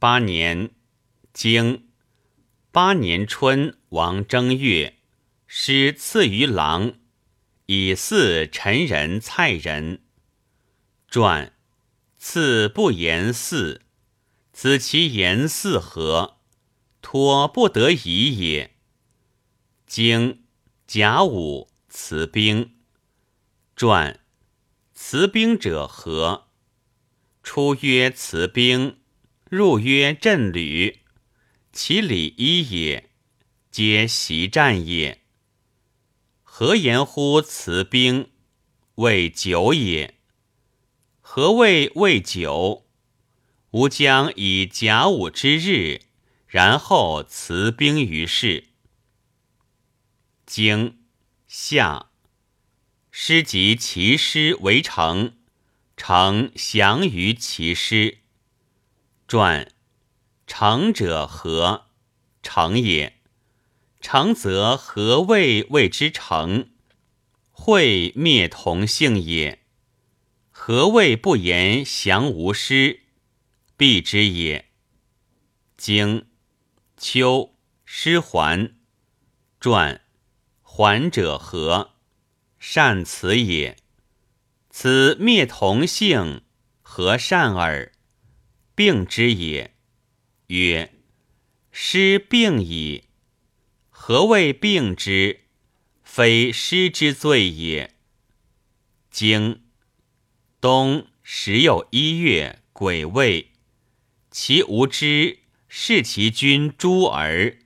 八年，经八年春，王正月，师赐于郎，以祀陈人、蔡人。传赐不言祀，子其言祀何？托不得已也。经甲午，辞兵。传辞兵者何？出曰辞兵。入曰阵旅，其礼一也，皆习战也。何言乎辞兵？谓久也。何谓谓久？吾将以甲午之日，然后辞兵于市。经夏，师及其师为城，城降于其师。传成者何？成也。成则何谓谓之成？会灭同性也。何谓不言降无师？必之也。经秋师还。传还者何？善辞也。此灭同性，何善耳？病之也。曰：师病矣。何谓病之？非师之罪也。经冬时有一月鬼未，其无知视其君诸儿，